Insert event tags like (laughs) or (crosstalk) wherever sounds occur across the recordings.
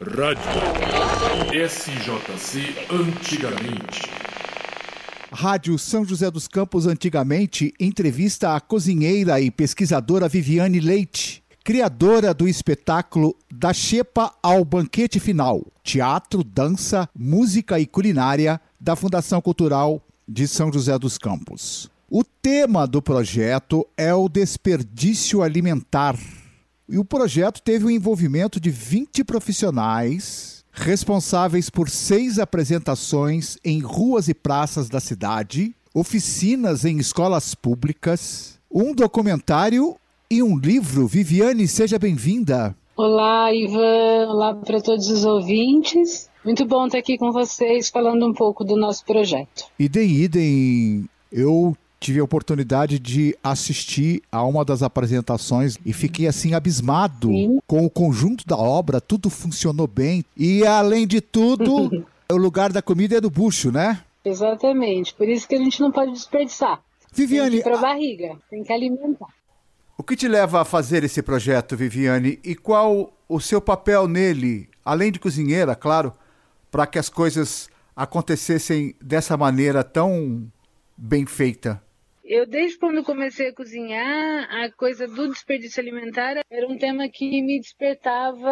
Rádio SJC Antigamente. Rádio São José dos Campos Antigamente entrevista a cozinheira e pesquisadora Viviane Leite, criadora do espetáculo Da Xepa ao Banquete Final, teatro, dança, música e culinária da Fundação Cultural de São José dos Campos. O tema do projeto é o desperdício alimentar e o projeto teve o envolvimento de 20 profissionais responsáveis por seis apresentações em ruas e praças da cidade, oficinas em escolas públicas, um documentário e um livro. Viviane, seja bem-vinda. Olá, Ivan. Olá para todos os ouvintes. Muito bom estar aqui com vocês falando um pouco do nosso projeto. Idem, idem. Eu tive a oportunidade de assistir a uma das apresentações e fiquei assim abismado Sim. com o conjunto da obra, tudo funcionou bem e além de tudo, (laughs) o lugar da comida é do bucho, né? Exatamente, por isso que a gente não pode desperdiçar. Viviane, para a barriga, tem que alimentar. O que te leva a fazer esse projeto, Viviane, e qual o seu papel nele, além de cozinheira, claro, para que as coisas acontecessem dessa maneira tão bem feita? Eu, desde quando comecei a cozinhar, a coisa do desperdício alimentar era um tema que me despertava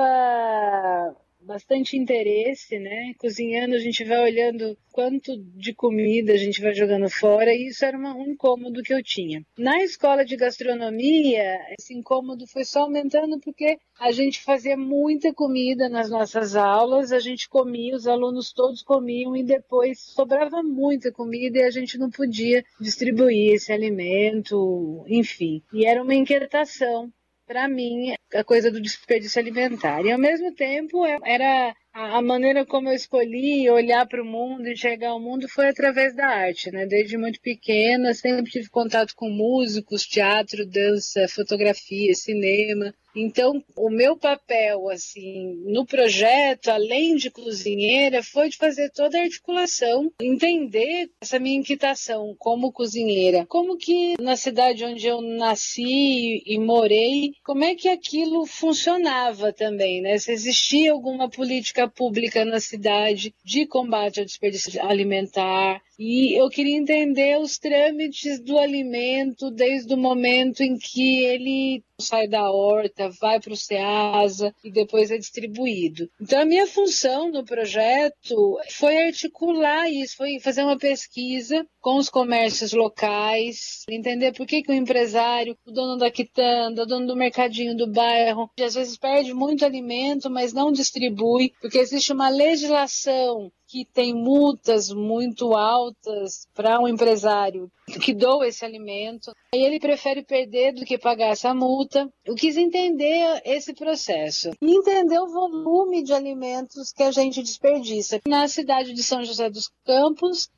bastante interesse, né? Cozinhando, a gente vai olhando quanto de comida a gente vai jogando fora, e isso era uma, um incômodo que eu tinha. Na escola de gastronomia, esse incômodo foi só aumentando porque a gente fazia muita comida nas nossas aulas, a gente comia, os alunos todos comiam, e depois sobrava muita comida e a gente não podia distribuir esse alimento, enfim. E era uma inquietação para mim, a coisa do desperdício alimentar. E ao mesmo tempo, é, era a maneira como eu escolhi olhar para o mundo, enxergar o mundo, foi através da arte, né? Desde muito pequena, sempre tive contato com músicos, teatro, dança, fotografia, cinema. Então, o meu papel, assim, no projeto, além de cozinheira, foi de fazer toda a articulação, entender essa minha inquietação como cozinheira. Como que na cidade onde eu nasci e morei, como é que aquilo funcionava também, né? Se existia alguma política pública na cidade de combate ao desperdício alimentar, e eu queria entender os trâmites do alimento desde o momento em que ele sai da horta, vai para o SEASA e depois é distribuído. Então, a minha função no projeto foi articular isso, foi fazer uma pesquisa com os comércios locais, entender por que, que o empresário, o dono da quitanda, o dono do mercadinho do bairro, às vezes perde muito alimento, mas não distribui, porque existe uma legislação que tem multas muito altas para um empresário que doa esse alimento. E ele prefere perder do que pagar essa multa. Eu quis entender esse processo e entender o volume de alimentos que a gente desperdiça. Na cidade de São José dos Campos,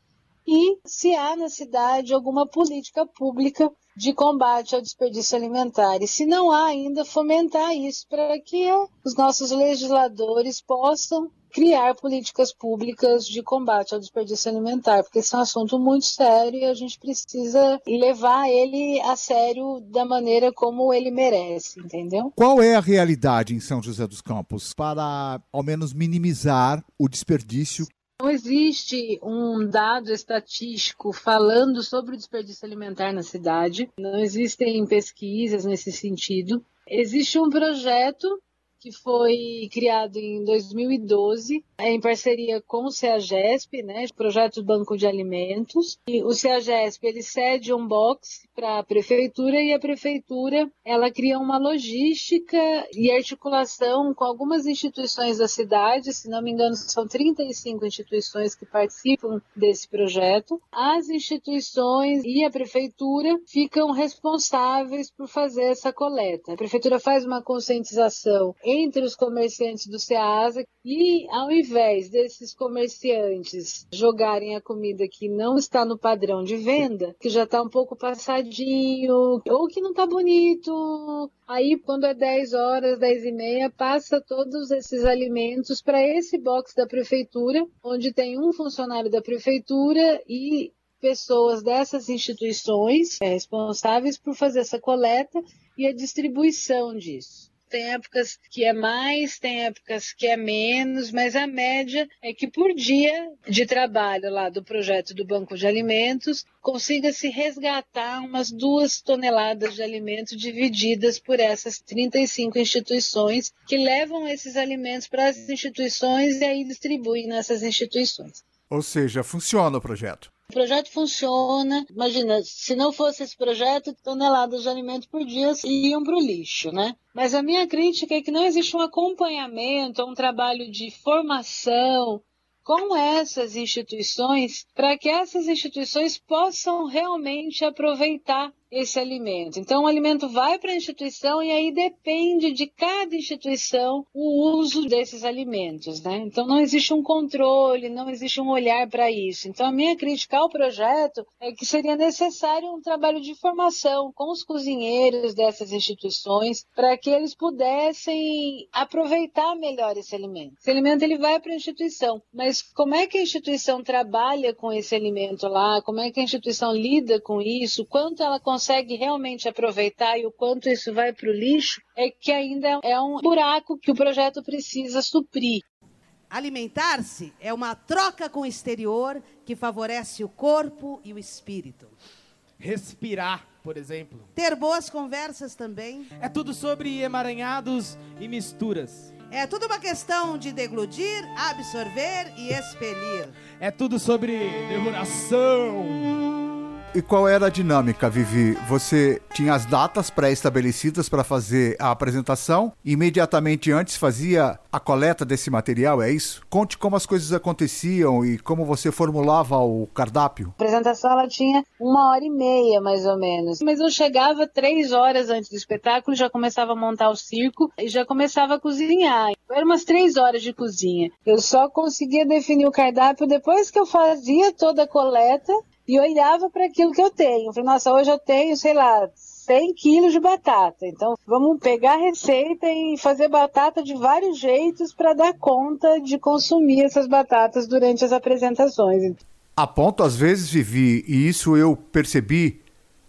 e se há na cidade alguma política pública de combate ao desperdício alimentar. E se não há ainda, fomentar isso para que os nossos legisladores possam criar políticas públicas de combate ao desperdício alimentar, porque esse é um assunto muito sério e a gente precisa levar ele a sério da maneira como ele merece, entendeu? Qual é a realidade em São José dos Campos para, ao menos, minimizar o desperdício não existe um dado estatístico falando sobre o desperdício alimentar na cidade, não existem pesquisas nesse sentido. Existe um projeto que foi criado em 2012, em parceria com o CEAGESP, né, projeto Banco de Alimentos. E o CEAGESP ele cede um box para a prefeitura e a prefeitura ela cria uma logística e articulação com algumas instituições da cidade, se não me engano são 35 instituições que participam desse projeto. As instituições e a prefeitura ficam responsáveis por fazer essa coleta. A prefeitura faz uma conscientização entre os comerciantes do SEASA e ao invés desses comerciantes jogarem a comida que não está no padrão de venda, que já está um pouco passadinho, ou que não está bonito, aí quando é 10 horas, 10 e meia, passa todos esses alimentos para esse box da prefeitura, onde tem um funcionário da prefeitura e pessoas dessas instituições responsáveis por fazer essa coleta e a distribuição disso. Tem épocas que é mais, tem épocas que é menos, mas a média é que por dia de trabalho lá do projeto do Banco de Alimentos consiga se resgatar umas duas toneladas de alimento divididas por essas 35 instituições que levam esses alimentos para as instituições e aí distribuem nessas instituições. Ou seja, funciona o projeto. O projeto funciona. Imagina, se não fosse esse projeto, toneladas de alimento por dia iam para o lixo, né? Mas a minha crítica é que não existe um acompanhamento, um trabalho de formação com essas instituições para que essas instituições possam realmente aproveitar esse alimento. Então, o alimento vai para a instituição e aí depende de cada instituição o uso desses alimentos, né? Então, não existe um controle, não existe um olhar para isso. Então, a minha crítica ao projeto é que seria necessário um trabalho de formação com os cozinheiros dessas instituições para que eles pudessem aproveitar melhor esse alimento. Esse alimento ele vai para a instituição, mas como é que a instituição trabalha com esse alimento lá? Como é que a instituição lida com isso? Quanto ela consegue consegue realmente aproveitar e o quanto isso vai para o lixo, é que ainda é um buraco que o projeto precisa suprir. Alimentar-se é uma troca com o exterior que favorece o corpo e o espírito. Respirar, por exemplo. Ter boas conversas também. É tudo sobre emaranhados e misturas. É tudo uma questão de deglutir, absorver e expelir. É tudo sobre devoração. E qual era a dinâmica, Vivi? Você tinha as datas pré-estabelecidas para fazer a apresentação, imediatamente antes fazia a coleta desse material, é isso? Conte como as coisas aconteciam e como você formulava o cardápio. A apresentação ela tinha uma hora e meia, mais ou menos. Mas eu chegava três horas antes do espetáculo, já começava a montar o circo e já começava a cozinhar. Eram umas três horas de cozinha. Eu só conseguia definir o cardápio depois que eu fazia toda a coleta e olhava para aquilo que eu tenho. Falei, nossa, hoje eu tenho, sei lá, 100 quilos de batata. Então, vamos pegar a receita e fazer batata de vários jeitos para dar conta de consumir essas batatas durante as apresentações. A ponto, às vezes, Vivi, e isso eu percebi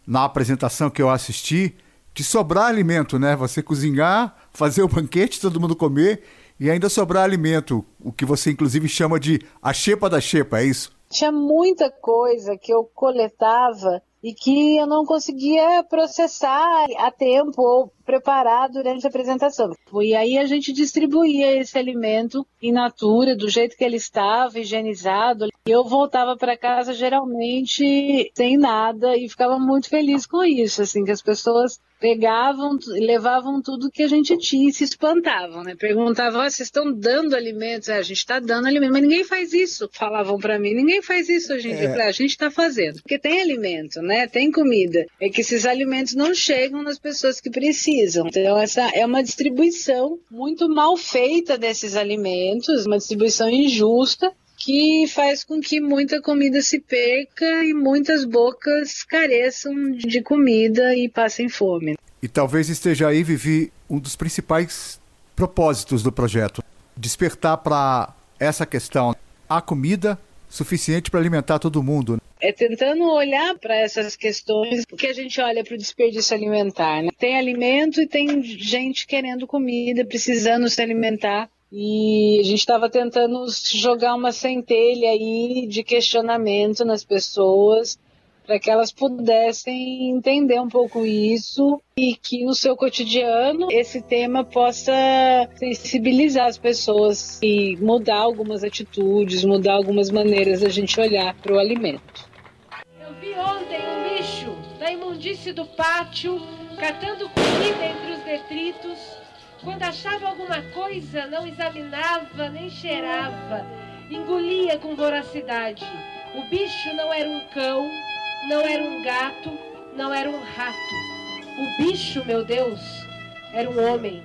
na apresentação que eu assisti, de sobrar alimento, né? Você cozinhar, fazer o banquete, todo mundo comer e ainda sobrar alimento, o que você inclusive chama de a xepa da xepa, é isso? Tinha muita coisa que eu coletava e que eu não conseguia processar a tempo ou preparar durante a apresentação. E aí a gente distribuía esse alimento in natura, do jeito que ele estava, higienizado. E eu voltava para casa geralmente sem nada e ficava muito feliz com isso, assim, que as pessoas pegavam e levavam tudo que a gente tinha e se espantavam, né? Perguntavam, oh, vocês estão dando alimentos? É, a gente está dando alimento, mas ninguém faz isso. Falavam para mim, ninguém faz isso hoje em dia. É. a gente está fazendo. Porque tem alimento, né? Tem comida. É que esses alimentos não chegam nas pessoas que precisam. Então, essa é uma distribuição muito mal feita desses alimentos, uma distribuição injusta que faz com que muita comida se perca e muitas bocas careçam de comida e passem fome. E talvez esteja aí, Vivi, um dos principais propósitos do projeto: despertar para essa questão. A comida suficiente para alimentar todo mundo. É tentando olhar para essas questões que a gente olha para o desperdício alimentar. Né? Tem alimento e tem gente querendo comida, precisando se alimentar. E a gente estava tentando jogar uma centelha aí de questionamento nas pessoas para que elas pudessem entender um pouco isso e que no seu cotidiano esse tema possa sensibilizar as pessoas e mudar algumas atitudes, mudar algumas maneiras da gente olhar para o alimento. Ontem um lixo da imundície do pátio catando comida entre os detritos. Quando achava alguma coisa, não examinava nem cheirava, engolia com voracidade. O bicho não era um cão, não era um gato, não era um rato. O bicho, meu Deus, era um homem.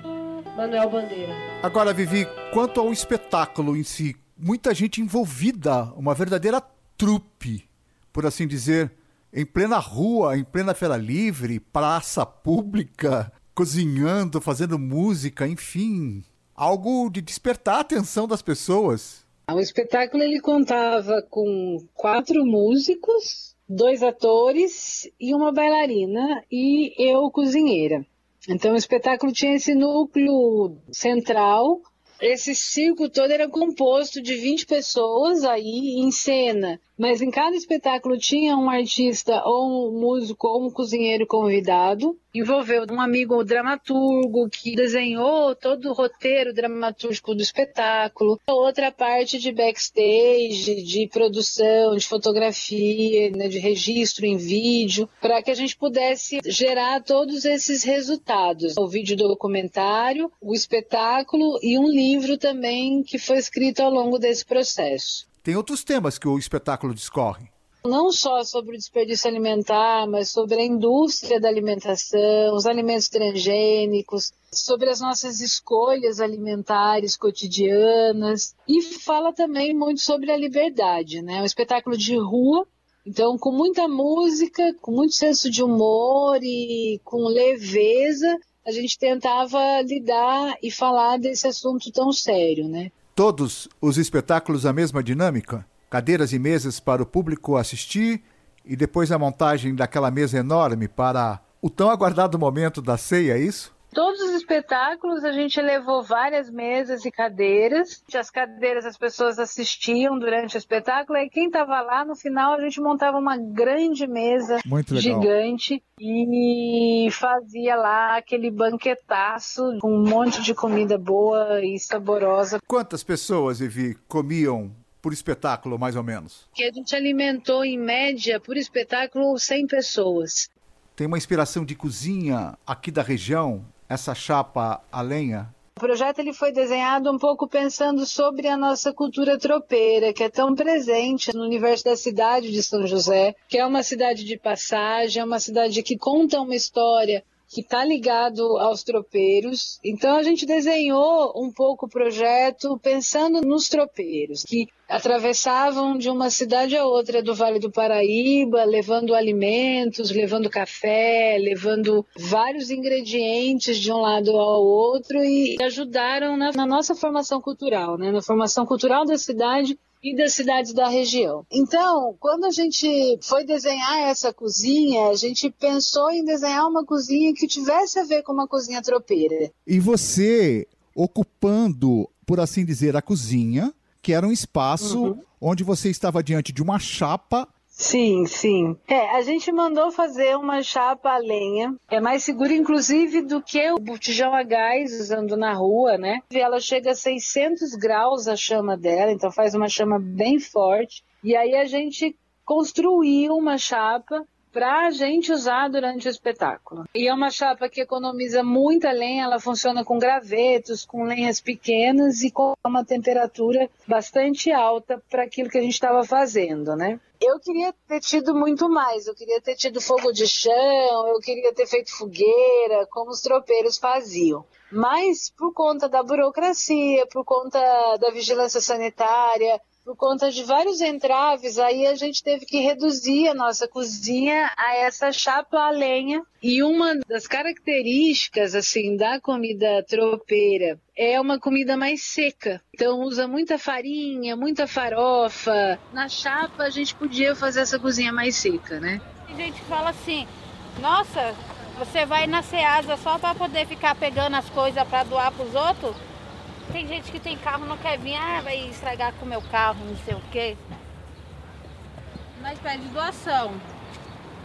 Manuel Bandeira. Agora, Vivi, quanto ao espetáculo em si, muita gente envolvida, uma verdadeira trupe, por assim dizer, em plena rua, em plena feira livre, praça pública, cozinhando, fazendo música, enfim, algo de despertar a atenção das pessoas. O espetáculo ele contava com quatro músicos dois atores e uma bailarina e eu cozinheira. Então o espetáculo tinha esse núcleo central. Esse circo todo era composto de 20 pessoas aí em cena, mas em cada espetáculo tinha um artista ou um músico ou um cozinheiro convidado. Envolveu um amigo dramaturgo que desenhou todo o roteiro dramatúrgico do espetáculo, outra parte de backstage, de produção, de fotografia, né, de registro em vídeo, para que a gente pudesse gerar todos esses resultados. O vídeo documentário, o espetáculo e um livro também que foi escrito ao longo desse processo. Tem outros temas que o espetáculo discorre. Não só sobre o desperdício alimentar, mas sobre a indústria da alimentação, os alimentos transgênicos, sobre as nossas escolhas alimentares cotidianas e fala também muito sobre a liberdade, né? É um espetáculo de rua, então com muita música, com muito senso de humor e com leveza, a gente tentava lidar e falar desse assunto tão sério, né? Todos os espetáculos a mesma dinâmica? Cadeiras e mesas para o público assistir e depois a montagem daquela mesa enorme para o tão aguardado momento da ceia, é isso? Todos os espetáculos a gente levou várias mesas e cadeiras. As cadeiras as pessoas assistiam durante o espetáculo e quem estava lá no final a gente montava uma grande mesa gigante e fazia lá aquele banquetaço com um monte de comida boa e saborosa. Quantas pessoas, Vivi, comiam por espetáculo, mais ou menos? Que a gente alimentou, em média, por espetáculo, 100 pessoas. Tem uma inspiração de cozinha aqui da região? essa chapa a lenha? O projeto ele foi desenhado um pouco pensando sobre a nossa cultura tropeira, que é tão presente no universo da cidade de São José, que é uma cidade de passagem, é uma cidade que conta uma história que está ligado aos tropeiros. Então a gente desenhou um pouco o projeto pensando nos tropeiros, que atravessavam de uma cidade a outra do Vale do Paraíba, levando alimentos, levando café, levando vários ingredientes de um lado ao outro e ajudaram na, na nossa formação cultural, né? na formação cultural da cidade e das cidades da região. Então, quando a gente foi desenhar essa cozinha, a gente pensou em desenhar uma cozinha que tivesse a ver com uma cozinha tropeira. E você ocupando, por assim dizer, a cozinha, que era um espaço uhum. onde você estava diante de uma chapa Sim, sim. É, a gente mandou fazer uma chapa a lenha. É mais seguro, inclusive, do que o botijão a gás usando na rua, né? Ela chega a 600 graus a chama dela, então faz uma chama bem forte. E aí a gente construiu uma chapa para a gente usar durante o espetáculo. E é uma chapa que economiza muita lenha, ela funciona com gravetos, com lenhas pequenas e com uma temperatura bastante alta para aquilo que a gente estava fazendo, né? Eu queria ter tido muito mais, eu queria ter tido fogo de chão, eu queria ter feito fogueira, como os tropeiros faziam. Mas por conta da burocracia, por conta da vigilância sanitária, por conta de vários entraves, aí a gente teve que reduzir a nossa cozinha a essa chapa a lenha. E uma das características assim da comida tropeira é uma comida mais seca. Então usa muita farinha, muita farofa. Na chapa a gente podia fazer essa cozinha mais seca, né? A gente fala assim: "Nossa, você vai na Ceasa só para poder ficar pegando as coisas para doar para os outros?" Tem gente que tem carro não quer vir, ah, vai estragar com o meu carro, não sei o quê. Nós pede doação.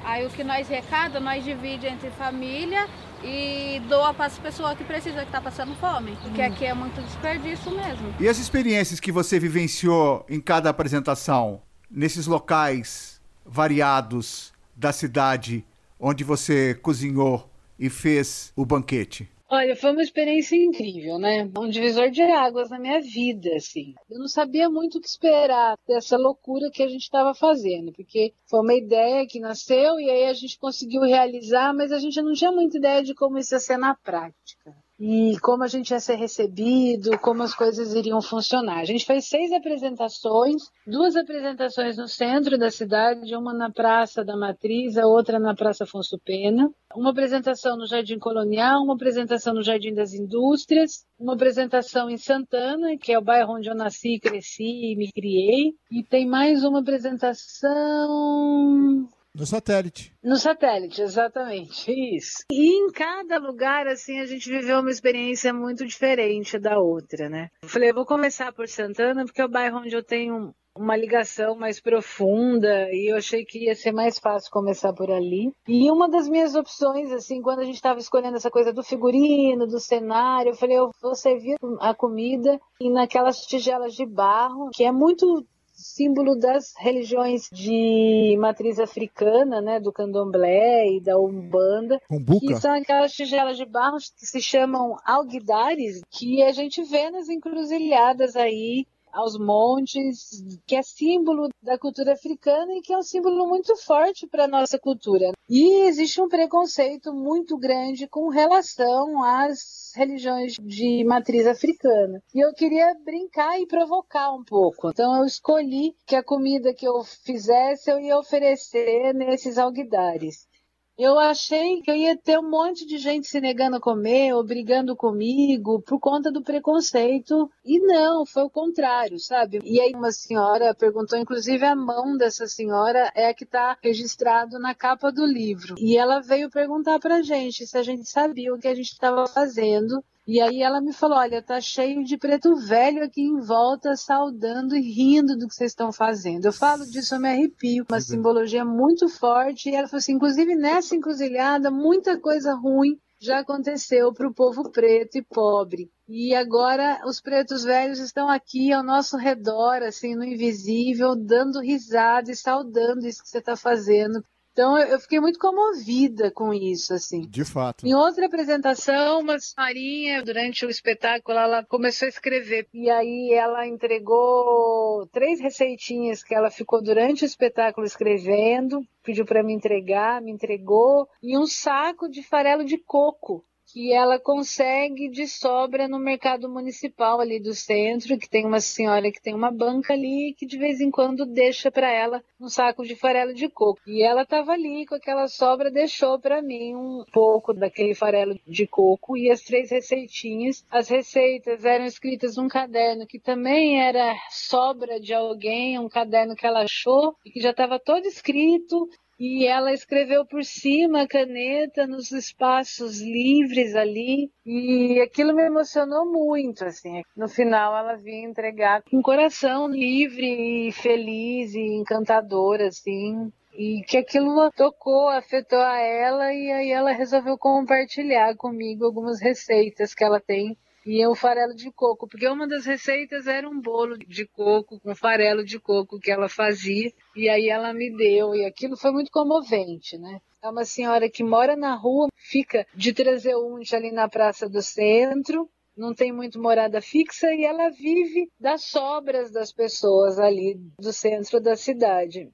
Aí o que nós recada, nós divide entre família e doa para as pessoas que precisam, que está passando fome. Porque hum. aqui é muito desperdício mesmo. E as experiências que você vivenciou em cada apresentação, nesses locais variados da cidade onde você cozinhou e fez o banquete? Olha, foi uma experiência incrível, né? Um divisor de águas na minha vida, assim. Eu não sabia muito o que esperar dessa loucura que a gente estava fazendo, porque foi uma ideia que nasceu e aí a gente conseguiu realizar, mas a gente não tinha muita ideia de como isso ia ser na prática e como a gente ia ser recebido, como as coisas iriam funcionar. A gente fez seis apresentações, duas apresentações no centro da cidade, uma na Praça da Matriz, a outra na Praça Afonso Pena, uma apresentação no Jardim Colonial, uma apresentação no Jardim das Indústrias, uma apresentação em Santana, que é o bairro onde eu nasci, cresci e me criei, e tem mais uma apresentação No satélite. No satélite, exatamente, isso. E em cada lugar, assim, a gente viveu uma experiência muito diferente da outra, né? Eu falei, eu vou começar por Santana, porque é o bairro onde eu tenho uma ligação mais profunda e eu achei que ia ser mais fácil começar por ali. E uma das minhas opções, assim, quando a gente estava escolhendo essa coisa do figurino, do cenário, eu falei, eu vou servir a comida e naquelas tigelas de barro, que é muito símbolo das religiões de matriz africana, né, do candomblé e da umbanda, Umbuca. que são aquelas tigelas de barro que se chamam alguidares, que a gente vê nas encruzilhadas aí aos montes, que é símbolo da cultura africana e que é um símbolo muito forte para a nossa cultura. E existe um preconceito muito grande com relação às religiões de matriz africana. E eu queria brincar e provocar um pouco. Então eu escolhi que a comida que eu fizesse eu ia oferecer nesses alguidares. Eu achei que eu ia ter um monte de gente se negando a comer ou brigando comigo por conta do preconceito. E não, foi o contrário, sabe? E aí uma senhora perguntou, inclusive a mão dessa senhora é a que está registrado na capa do livro. E ela veio perguntar pra gente se a gente sabia o que a gente estava fazendo e aí ela me falou: olha, tá cheio de preto velho aqui em volta, saudando e rindo do que vocês estão fazendo. Eu falo disso, eu me arrepio, uma simbologia muito forte. E ela falou assim: inclusive nessa encruzilhada, muita coisa ruim já aconteceu para o povo preto e pobre. E agora os pretos velhos estão aqui ao nosso redor, assim, no invisível, dando risada e saudando isso que você está fazendo. Então eu fiquei muito comovida com isso, assim. De fato. Em outra apresentação, uma senhorinha, durante o espetáculo, ela começou a escrever. E aí ela entregou três receitinhas que ela ficou durante o espetáculo escrevendo, pediu para me entregar, me entregou, e um saco de farelo de coco que ela consegue de sobra no mercado municipal ali do centro, que tem uma senhora que tem uma banca ali que de vez em quando deixa para ela um saco de farelo de coco. E ela estava ali com aquela sobra, deixou para mim um pouco daquele farelo de coco e as três receitinhas. As receitas eram escritas num caderno que também era sobra de alguém, um caderno que ela achou e que já estava todo escrito e ela escreveu por cima a caneta nos espaços livres ali. E aquilo me emocionou muito assim. No final ela vinha entregar com um coração livre e feliz e encantador assim. E que aquilo tocou, afetou a ela e aí ela resolveu compartilhar comigo algumas receitas que ela tem e o farelo de coco, porque uma das receitas era um bolo de coco com farelo de coco que ela fazia, e aí ela me deu, e aquilo foi muito comovente, né? É uma senhora que mora na rua, fica de transeunte ali na Praça do Centro, não tem muito morada fixa e ela vive das sobras das pessoas ali do centro da cidade.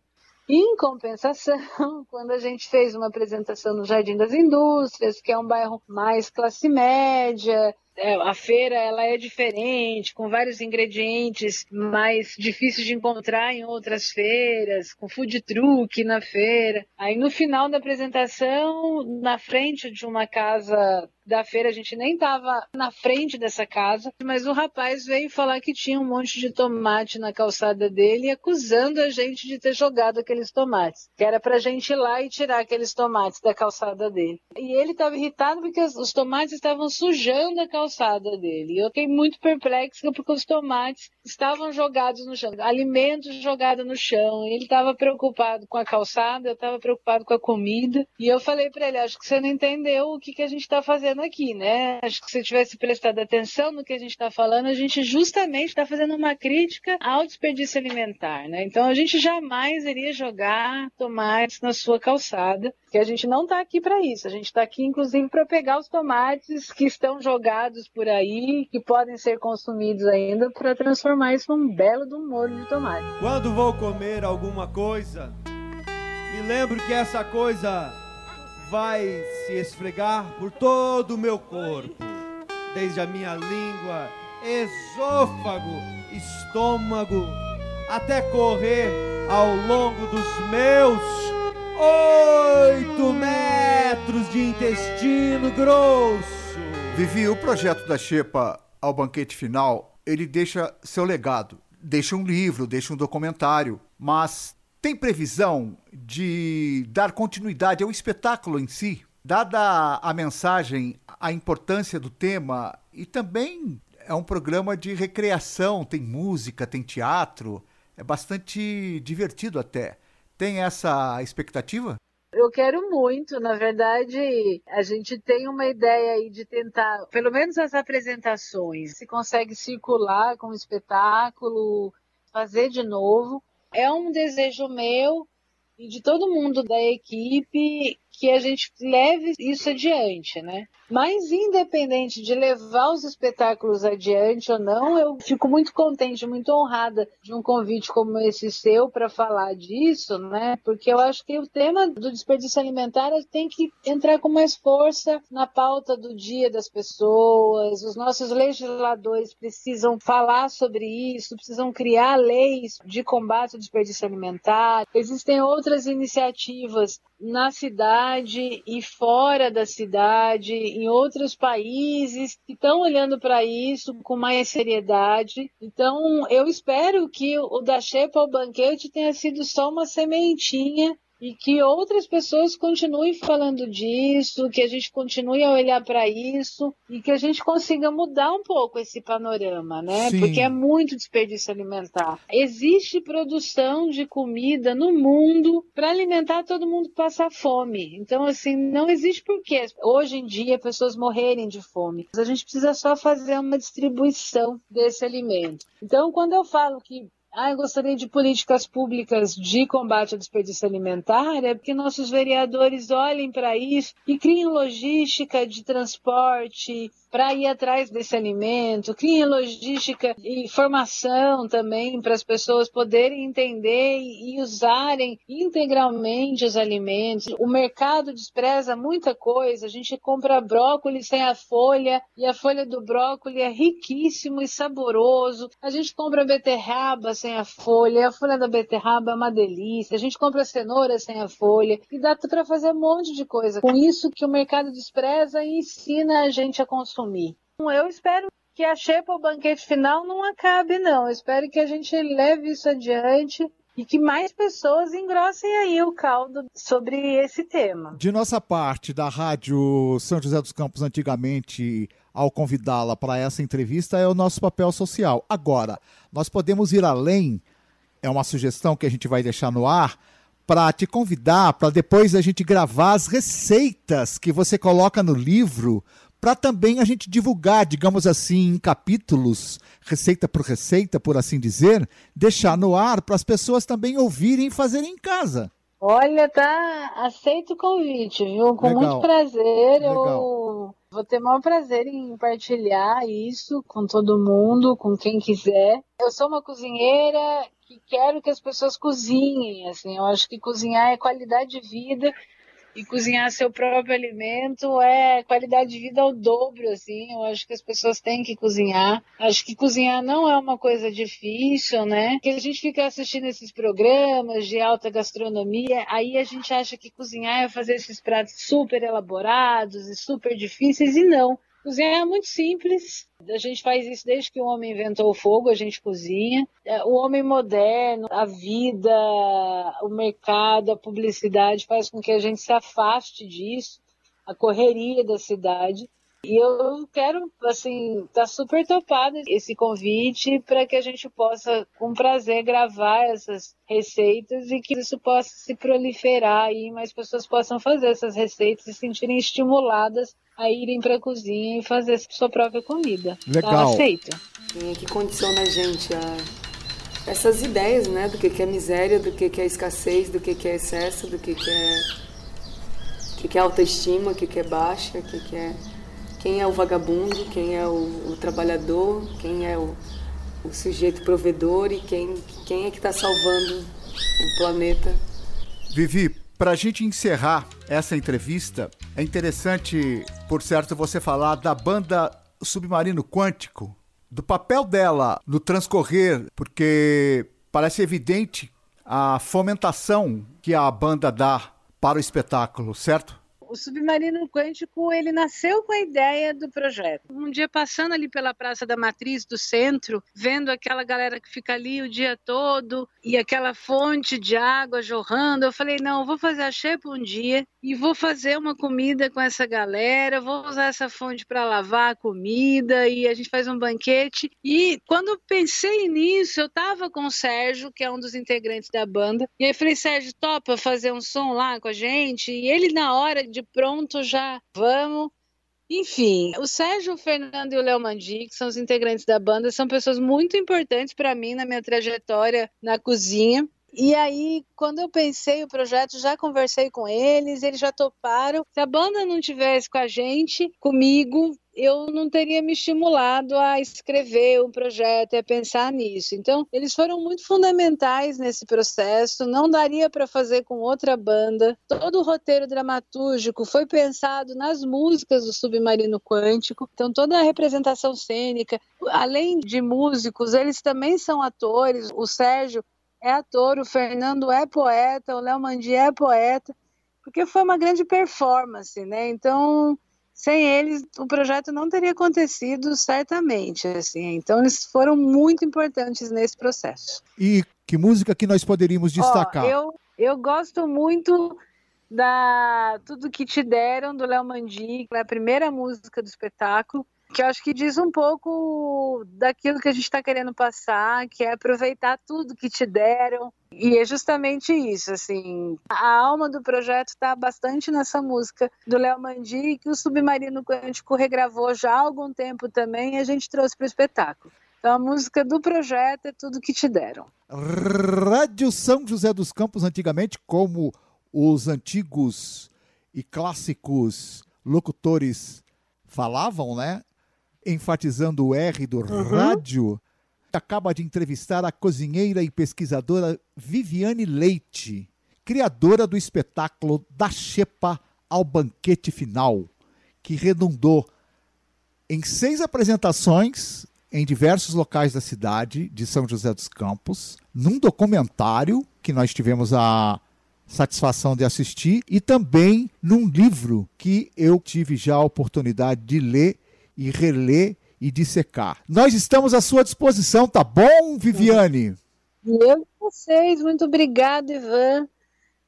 Em compensação, (laughs) quando a gente fez uma apresentação no Jardim das Indústrias, que é um bairro mais classe média, a feira ela é diferente, com vários ingredientes mais difíceis de encontrar em outras feiras, com food truck na feira. Aí no final da apresentação, na frente de uma casa da feira, a gente nem estava na frente dessa casa, mas o rapaz veio falar que tinha um monte de tomate na calçada dele, acusando a gente de ter jogado aqueles tomates, que era pra gente ir lá e tirar aqueles tomates da calçada dele. E ele estava irritado porque os tomates estavam sujando a calçada dele. E eu fiquei muito perplexa porque os tomates estavam jogados no chão, alimentos jogados no chão. Ele estava preocupado com a calçada, eu estava preocupado com a comida. E eu falei para ele: acho que você não entendeu o que, que a gente está fazendo aqui, né? Acho que se tivesse prestado atenção no que a gente está falando, a gente justamente está fazendo uma crítica ao desperdício alimentar, né? Então a gente jamais iria jogar tomates na sua calçada, que a gente não está aqui para isso. A gente está aqui, inclusive, para pegar os tomates que estão jogados por aí, que podem ser consumidos ainda, para transformar isso num belo de um molho de tomate. Quando vou comer alguma coisa, me lembro que essa coisa vai se esfregar por todo o meu corpo, desde a minha língua, esôfago, estômago, até correr ao longo dos meus oito metros de intestino grosso. Vivi, o projeto da Xepa ao banquete final, ele deixa seu legado. Deixa um livro, deixa um documentário, mas Tem previsão de dar continuidade ao espetáculo em si? Dada a mensagem, a importância do tema e também é um programa de recreação, tem música, tem teatro, é bastante divertido até. Tem essa expectativa? Eu quero muito, na verdade, a gente tem uma ideia aí de tentar, pelo menos as apresentações, se consegue circular com o espetáculo, fazer de novo. É um desejo meu e de todo mundo da equipe que a gente leve isso adiante, né? Mas independente de levar os espetáculos adiante ou não, eu fico muito contente, muito honrada de um convite como esse seu para falar disso, né? Porque eu acho que o tema do desperdício alimentar tem que entrar com mais força na pauta do dia das pessoas. Os nossos legisladores precisam falar sobre isso, precisam criar leis de combate ao desperdício alimentar. Existem outras iniciativas na cidade e fora da cidade em outros países que estão olhando para isso com mais seriedade. Então, eu espero que o da Shepa ao banquete tenha sido só uma sementinha e que outras pessoas continuem falando disso, que a gente continue a olhar para isso e que a gente consiga mudar um pouco esse panorama, né? Sim. Porque é muito desperdício alimentar. Existe produção de comida no mundo para alimentar todo mundo que passa fome. Então, assim, não existe porquê hoje em dia pessoas morrerem de fome. A gente precisa só fazer uma distribuição desse alimento. Então, quando eu falo que ah, eu gostaria de políticas públicas de combate ao desperdício alimentar, é porque nossos vereadores olhem para isso e criem logística de transporte para ir atrás desse alimento, criem logística e formação também para as pessoas poderem entender e usarem integralmente os alimentos. O mercado despreza muita coisa, a gente compra brócolis sem a folha e a folha do brócolis é riquíssimo e saboroso. A gente compra beterraba sem a folha, a folha da beterraba é uma delícia. A gente compra cenoura sem a folha e dá para fazer um monte de coisa. Com isso que o mercado despreza e ensina a gente a consumir. Eu espero que a Xepa, o banquete final, não acabe, não. Eu espero que a gente leve isso adiante e que mais pessoas engrossem aí o caldo sobre esse tema. De nossa parte, da Rádio São José dos Campos, antigamente, ao convidá-la para essa entrevista, é o nosso papel social. Agora, nós podemos ir além, é uma sugestão que a gente vai deixar no ar, para te convidar para depois a gente gravar as receitas que você coloca no livro para também a gente divulgar, digamos assim, em capítulos, receita por receita, por assim dizer, deixar no ar para as pessoas também ouvirem e fazerem em casa. Olha, tá aceito o convite, viu? Com Legal. muito prazer. Legal. Eu vou ter o maior prazer em partilhar isso com todo mundo, com quem quiser. Eu sou uma cozinheira que quero que as pessoas cozinhem, assim. Eu acho que cozinhar é qualidade de vida e cozinhar seu próprio alimento é qualidade de vida ao dobro, assim. Eu acho que as pessoas têm que cozinhar. Acho que cozinhar não é uma coisa difícil, né? Que a gente fica assistindo esses programas de alta gastronomia, aí a gente acha que cozinhar é fazer esses pratos super elaborados e super difíceis e não. Cozinhar é muito simples. A gente faz isso desde que o homem inventou o fogo, a gente cozinha. É, O homem moderno, a vida, o mercado, a publicidade faz com que a gente se afaste disso, a correria da cidade. E eu quero, assim, tá super topado esse convite para que a gente possa, com prazer, gravar essas receitas e que isso possa se proliferar e mais pessoas possam fazer essas receitas e se sentirem estimuladas a irem para a cozinha e fazer sua própria comida. Legal. Tá aceito? É que condiciona a gente a essas ideias, né? Do que que é miséria, do que que é escassez, do que que é excesso, do que que é, o que que é autoestima, o que que é baixa, o que que é quem é o vagabundo, quem é o, o trabalhador, quem é o, o sujeito provedor e quem quem é que está salvando o planeta. Vivi, para a gente encerrar essa entrevista, é interessante, por certo, você falar da banda Submarino Quântico, do papel dela no transcorrer, porque parece evidente a fomentação que a banda dá para o espetáculo, certo? O Submarino Quântico, ele nasceu com a ideia do projeto. Um dia passando ali pela Praça da Matriz do centro, vendo aquela galera que fica ali o dia todo e aquela fonte de água jorrando, eu falei, não, eu vou fazer a xepa um dia e vou fazer uma comida com essa galera, vou usar essa fonte para lavar a comida e a gente faz um banquete. E quando eu pensei nisso, eu tava com o Sérgio, que é um dos integrantes da banda, e aí falei, Sérgio, topa fazer um som lá com a gente? E ele na hora de pronto já vamos. Enfim, o Sérgio, o Fernando e o Léo Mandi, que são os integrantes da banda, são pessoas muito importantes para mim na minha trajetória na cozinha. E aí, quando eu pensei o projeto, já conversei com eles, eles já toparam. Se a banda não tivesse com a gente, comigo, eu não teria me estimulado a escrever um projeto e a pensar nisso. Então, eles foram muito fundamentais nesse processo. Não daria para fazer com outra banda. Todo o roteiro dramatúrgico foi pensado nas músicas do Submarino Quântico. Então, toda a representação cênica, além de músicos, eles também são atores. O Sérgio é ator, o Fernando é poeta, o Léo Mandi é poeta, porque foi uma grande performance, né? Então, sem eles, o projeto não teria acontecido certamente, assim. Então, eles foram muito importantes nesse processo. E que música que nós poderíamos destacar? Ó, eu, eu gosto muito da Tudo Que Te Deram, do Léo Mandi, que é a primeira música do espetáculo que eu acho que diz um pouco daquilo que a gente está querendo passar, que é aproveitar tudo que te deram. E é justamente isso, assim, a alma do projeto está bastante nessa música do Léo Mandi, que o Submarino Quântico regravou já há algum tempo também, e a gente trouxe para o espetáculo. Então a música do projeto é tudo que te deram. Rádio São José dos Campos, antigamente, como os antigos e clássicos locutores falavam, né? Enfatizando o R do uhum. rádio, acaba de entrevistar a cozinheira e pesquisadora Viviane Leite, criadora do espetáculo Da Xepa ao Banquete Final, que redundou em seis apresentações em diversos locais da cidade de São José dos Campos, num documentário que nós tivemos a satisfação de assistir e também num livro que eu tive já a oportunidade de ler e reler e dissecar. Nós estamos à sua disposição, tá bom, Viviane? Eu vocês, muito obrigado, Ivan.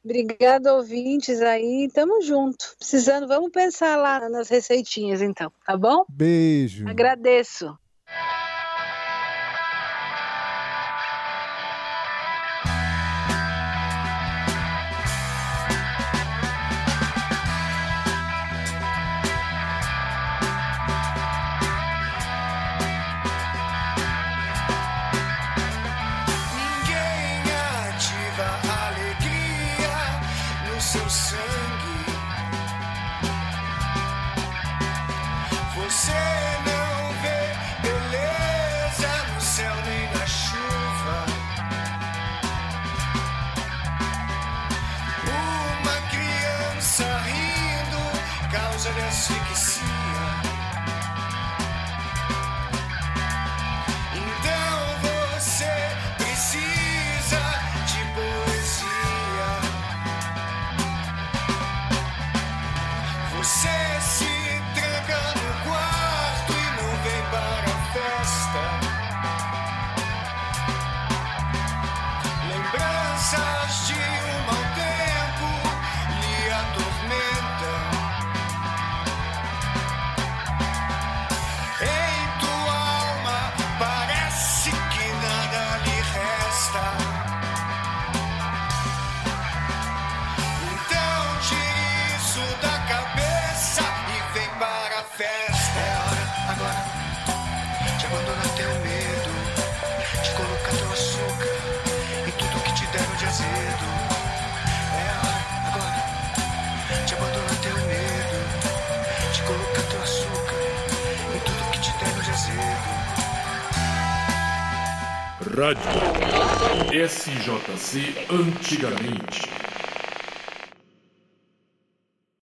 Obrigado, ouvintes aí. Tamo junto. Precisando, vamos pensar lá nas receitinhas, então, tá bom? Beijo. Agradeço. step. Rádio SJC Antigamente.